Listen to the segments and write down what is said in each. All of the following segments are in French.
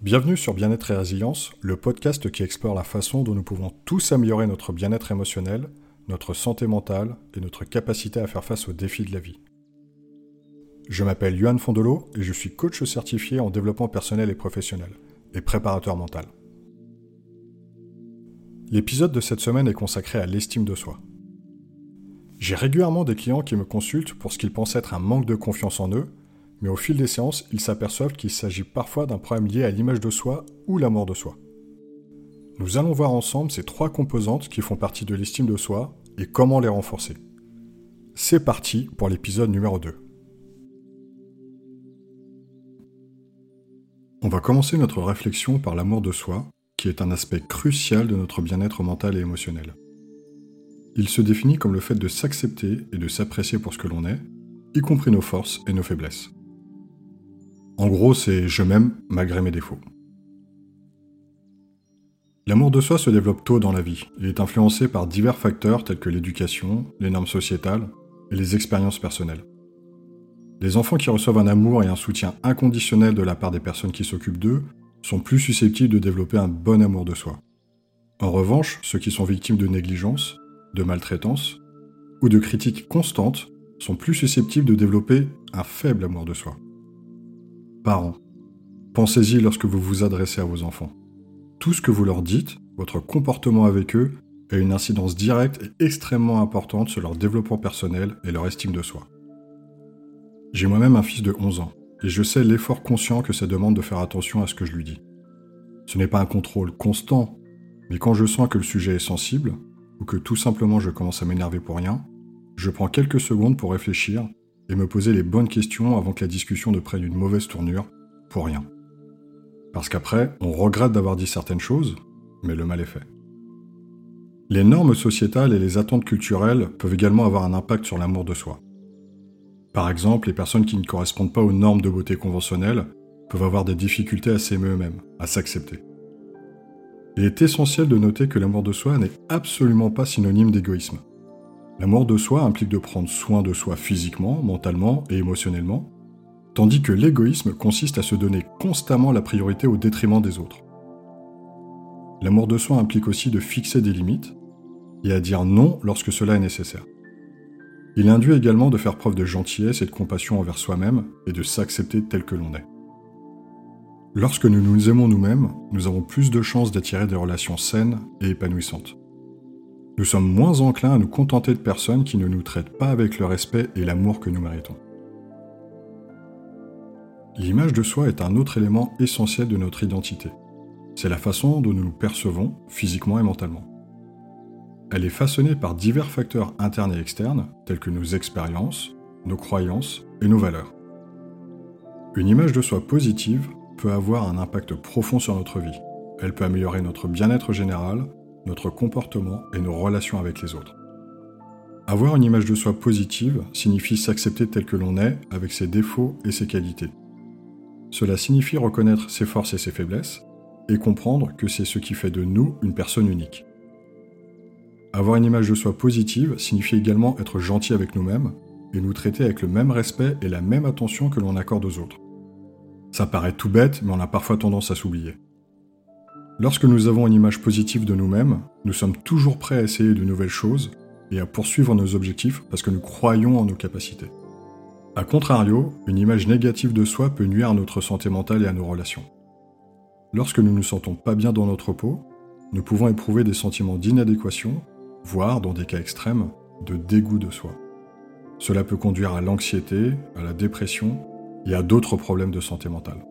Bienvenue sur Bien-être et Résilience, le podcast qui explore la façon dont nous pouvons tous améliorer notre bien-être émotionnel, notre santé mentale et notre capacité à faire face aux défis de la vie. Je m'appelle Yohan Fondolo et je suis coach certifié en développement personnel et professionnel et préparateur mental. L'épisode de cette semaine est consacré à l'estime de soi. J'ai régulièrement des clients qui me consultent pour ce qu'ils pensent être un manque de confiance en eux mais au fil des séances, ils s'aperçoivent qu'il s'agit parfois d'un problème lié à l'image de soi ou l'amour de soi. Nous allons voir ensemble ces trois composantes qui font partie de l'estime de soi et comment les renforcer. C'est parti pour l'épisode numéro 2. On va commencer notre réflexion par l'amour de soi, qui est un aspect crucial de notre bien-être mental et émotionnel. Il se définit comme le fait de s'accepter et de s'apprécier pour ce que l'on est, y compris nos forces et nos faiblesses. En gros, c'est je m'aime malgré mes défauts. L'amour de soi se développe tôt dans la vie et est influencé par divers facteurs tels que l'éducation, les normes sociétales et les expériences personnelles. Les enfants qui reçoivent un amour et un soutien inconditionnel de la part des personnes qui s'occupent d'eux sont plus susceptibles de développer un bon amour de soi. En revanche, ceux qui sont victimes de négligence, de maltraitance ou de critiques constantes sont plus susceptibles de développer un faible amour de soi. Parents, pensez-y lorsque vous vous adressez à vos enfants. Tout ce que vous leur dites, votre comportement avec eux, a une incidence directe et extrêmement importante sur leur développement personnel et leur estime de soi. J'ai moi-même un fils de 11 ans, et je sais l'effort conscient que ça demande de faire attention à ce que je lui dis. Ce n'est pas un contrôle constant, mais quand je sens que le sujet est sensible, ou que tout simplement je commence à m'énerver pour rien, je prends quelques secondes pour réfléchir et me poser les bonnes questions avant que la discussion ne prenne une mauvaise tournure, pour rien. Parce qu'après, on regrette d'avoir dit certaines choses, mais le mal est fait. Les normes sociétales et les attentes culturelles peuvent également avoir un impact sur l'amour de soi. Par exemple, les personnes qui ne correspondent pas aux normes de beauté conventionnelles peuvent avoir des difficultés à s'aimer eux-mêmes, à s'accepter. Il est essentiel de noter que l'amour de soi n'est absolument pas synonyme d'égoïsme. L'amour de soi implique de prendre soin de soi physiquement, mentalement et émotionnellement, tandis que l'égoïsme consiste à se donner constamment la priorité au détriment des autres. L'amour de soi implique aussi de fixer des limites et à dire non lorsque cela est nécessaire. Il induit également de faire preuve de gentillesse et de compassion envers soi-même et de s'accepter tel que l'on est. Lorsque nous nous aimons nous-mêmes, nous avons plus de chances d'attirer des relations saines et épanouissantes nous sommes moins enclins à nous contenter de personnes qui ne nous traitent pas avec le respect et l'amour que nous méritons. L'image de soi est un autre élément essentiel de notre identité. C'est la façon dont nous nous percevons, physiquement et mentalement. Elle est façonnée par divers facteurs internes et externes, tels que nos expériences, nos croyances et nos valeurs. Une image de soi positive peut avoir un impact profond sur notre vie. Elle peut améliorer notre bien-être général, notre comportement et nos relations avec les autres. Avoir une image de soi positive signifie s'accepter tel que l'on est, avec ses défauts et ses qualités. Cela signifie reconnaître ses forces et ses faiblesses, et comprendre que c'est ce qui fait de nous une personne unique. Avoir une image de soi positive signifie également être gentil avec nous-mêmes, et nous traiter avec le même respect et la même attention que l'on accorde aux autres. Ça paraît tout bête, mais on a parfois tendance à s'oublier. Lorsque nous avons une image positive de nous-mêmes, nous sommes toujours prêts à essayer de nouvelles choses et à poursuivre nos objectifs parce que nous croyons en nos capacités. A contrario, une image négative de soi peut nuire à notre santé mentale et à nos relations. Lorsque nous ne nous sentons pas bien dans notre peau, nous pouvons éprouver des sentiments d'inadéquation, voire, dans des cas extrêmes, de dégoût de soi. Cela peut conduire à l'anxiété, à la dépression et à d'autres problèmes de santé mentale.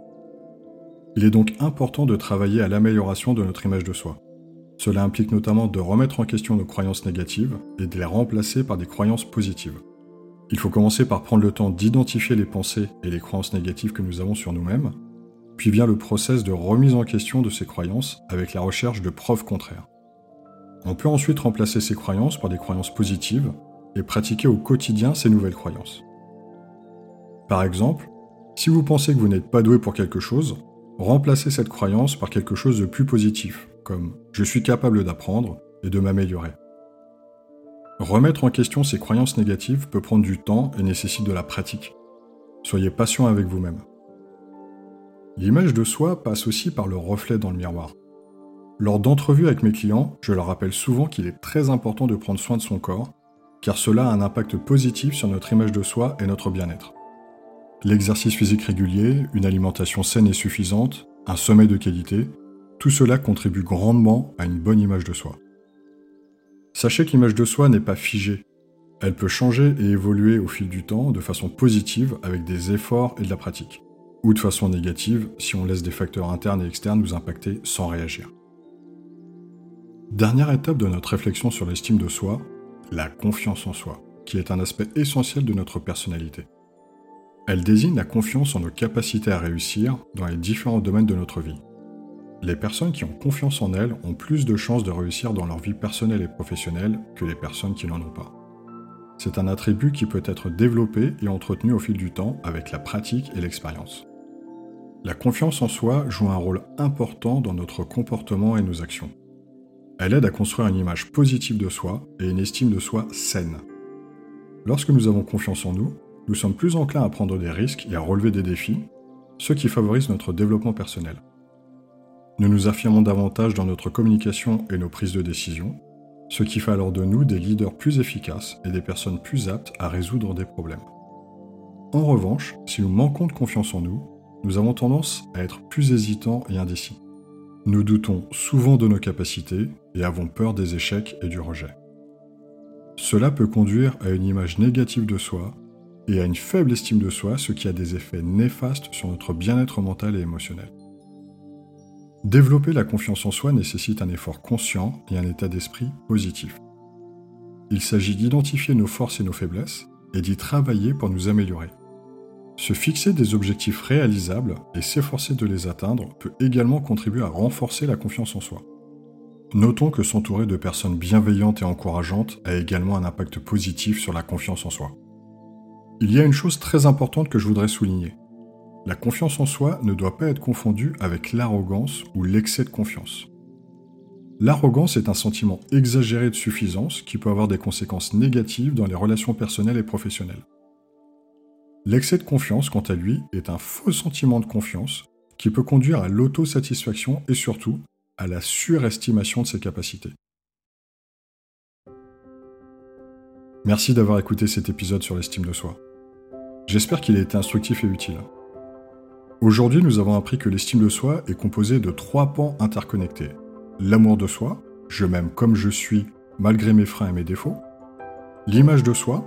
Il est donc important de travailler à l'amélioration de notre image de soi. Cela implique notamment de remettre en question nos croyances négatives et de les remplacer par des croyances positives. Il faut commencer par prendre le temps d'identifier les pensées et les croyances négatives que nous avons sur nous-mêmes, puis vient le process de remise en question de ces croyances avec la recherche de preuves contraires. On peut ensuite remplacer ces croyances par des croyances positives et pratiquer au quotidien ces nouvelles croyances. Par exemple, si vous pensez que vous n'êtes pas doué pour quelque chose, remplacer cette croyance par quelque chose de plus positif, comme je suis capable d'apprendre et de m'améliorer. Remettre en question ces croyances négatives peut prendre du temps et nécessite de la pratique. Soyez patient avec vous-même. L'image de soi passe aussi par le reflet dans le miroir. Lors d'entrevues avec mes clients, je leur rappelle souvent qu'il est très important de prendre soin de son corps, car cela a un impact positif sur notre image de soi et notre bien-être. L'exercice physique régulier, une alimentation saine et suffisante, un sommeil de qualité, tout cela contribue grandement à une bonne image de soi. Sachez que l'image de soi n'est pas figée. Elle peut changer et évoluer au fil du temps de façon positive avec des efforts et de la pratique ou de façon négative si on laisse des facteurs internes et externes nous impacter sans réagir. Dernière étape de notre réflexion sur l'estime de soi, la confiance en soi, qui est un aspect essentiel de notre personnalité. Elle désigne la confiance en nos capacités à réussir dans les différents domaines de notre vie. Les personnes qui ont confiance en elles ont plus de chances de réussir dans leur vie personnelle et professionnelle que les personnes qui n'en ont pas. C'est un attribut qui peut être développé et entretenu au fil du temps avec la pratique et l'expérience. La confiance en soi joue un rôle important dans notre comportement et nos actions. Elle aide à construire une image positive de soi et une estime de soi saine. Lorsque nous avons confiance en nous, nous sommes plus enclins à prendre des risques et à relever des défis, ce qui favorise notre développement personnel. Nous nous affirmons davantage dans notre communication et nos prises de décision, ce qui fait alors de nous des leaders plus efficaces et des personnes plus aptes à résoudre des problèmes. En revanche, si nous manquons de confiance en nous, nous avons tendance à être plus hésitants et indécis. Nous doutons souvent de nos capacités et avons peur des échecs et du rejet. Cela peut conduire à une image négative de soi et à une faible estime de soi, ce qui a des effets néfastes sur notre bien-être mental et émotionnel. Développer la confiance en soi nécessite un effort conscient et un état d'esprit positif. Il s'agit d'identifier nos forces et nos faiblesses et d'y travailler pour nous améliorer. Se fixer des objectifs réalisables et s'efforcer de les atteindre peut également contribuer à renforcer la confiance en soi. Notons que s'entourer de personnes bienveillantes et encourageantes a également un impact positif sur la confiance en soi. Il y a une chose très importante que je voudrais souligner. La confiance en soi ne doit pas être confondue avec l'arrogance ou l'excès de confiance. L'arrogance est un sentiment exagéré de suffisance qui peut avoir des conséquences négatives dans les relations personnelles et professionnelles. L'excès de confiance, quant à lui, est un faux sentiment de confiance qui peut conduire à l'autosatisfaction et surtout à la surestimation de ses capacités. Merci d'avoir écouté cet épisode sur l'estime de soi. J'espère qu'il a été instructif et utile. Aujourd'hui, nous avons appris que l'estime de soi est composée de trois pans interconnectés. L'amour de soi, je m'aime comme je suis, malgré mes freins et mes défauts. L'image de soi,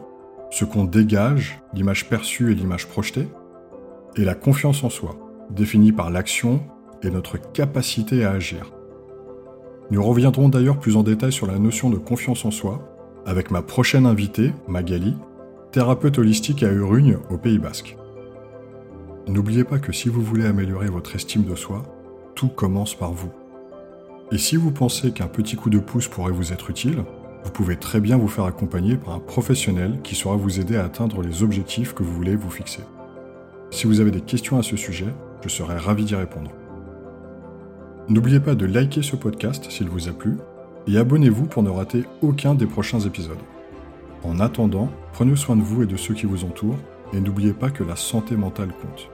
ce qu'on dégage, l'image perçue et l'image projetée, et la confiance en soi, définie par l'action et notre capacité à agir. Nous reviendrons d'ailleurs plus en détail sur la notion de confiance en soi avec ma prochaine invitée, Magali, thérapeute holistique à Urugne, au Pays Basque. N'oubliez pas que si vous voulez améliorer votre estime de soi, tout commence par vous. Et si vous pensez qu'un petit coup de pouce pourrait vous être utile, vous pouvez très bien vous faire accompagner par un professionnel qui saura vous aider à atteindre les objectifs que vous voulez vous fixer. Si vous avez des questions à ce sujet, je serai ravi d'y répondre. N'oubliez pas de liker ce podcast s'il vous a plu et abonnez-vous pour ne rater aucun des prochains épisodes. En attendant, prenez soin de vous et de ceux qui vous entourent et n'oubliez pas que la santé mentale compte.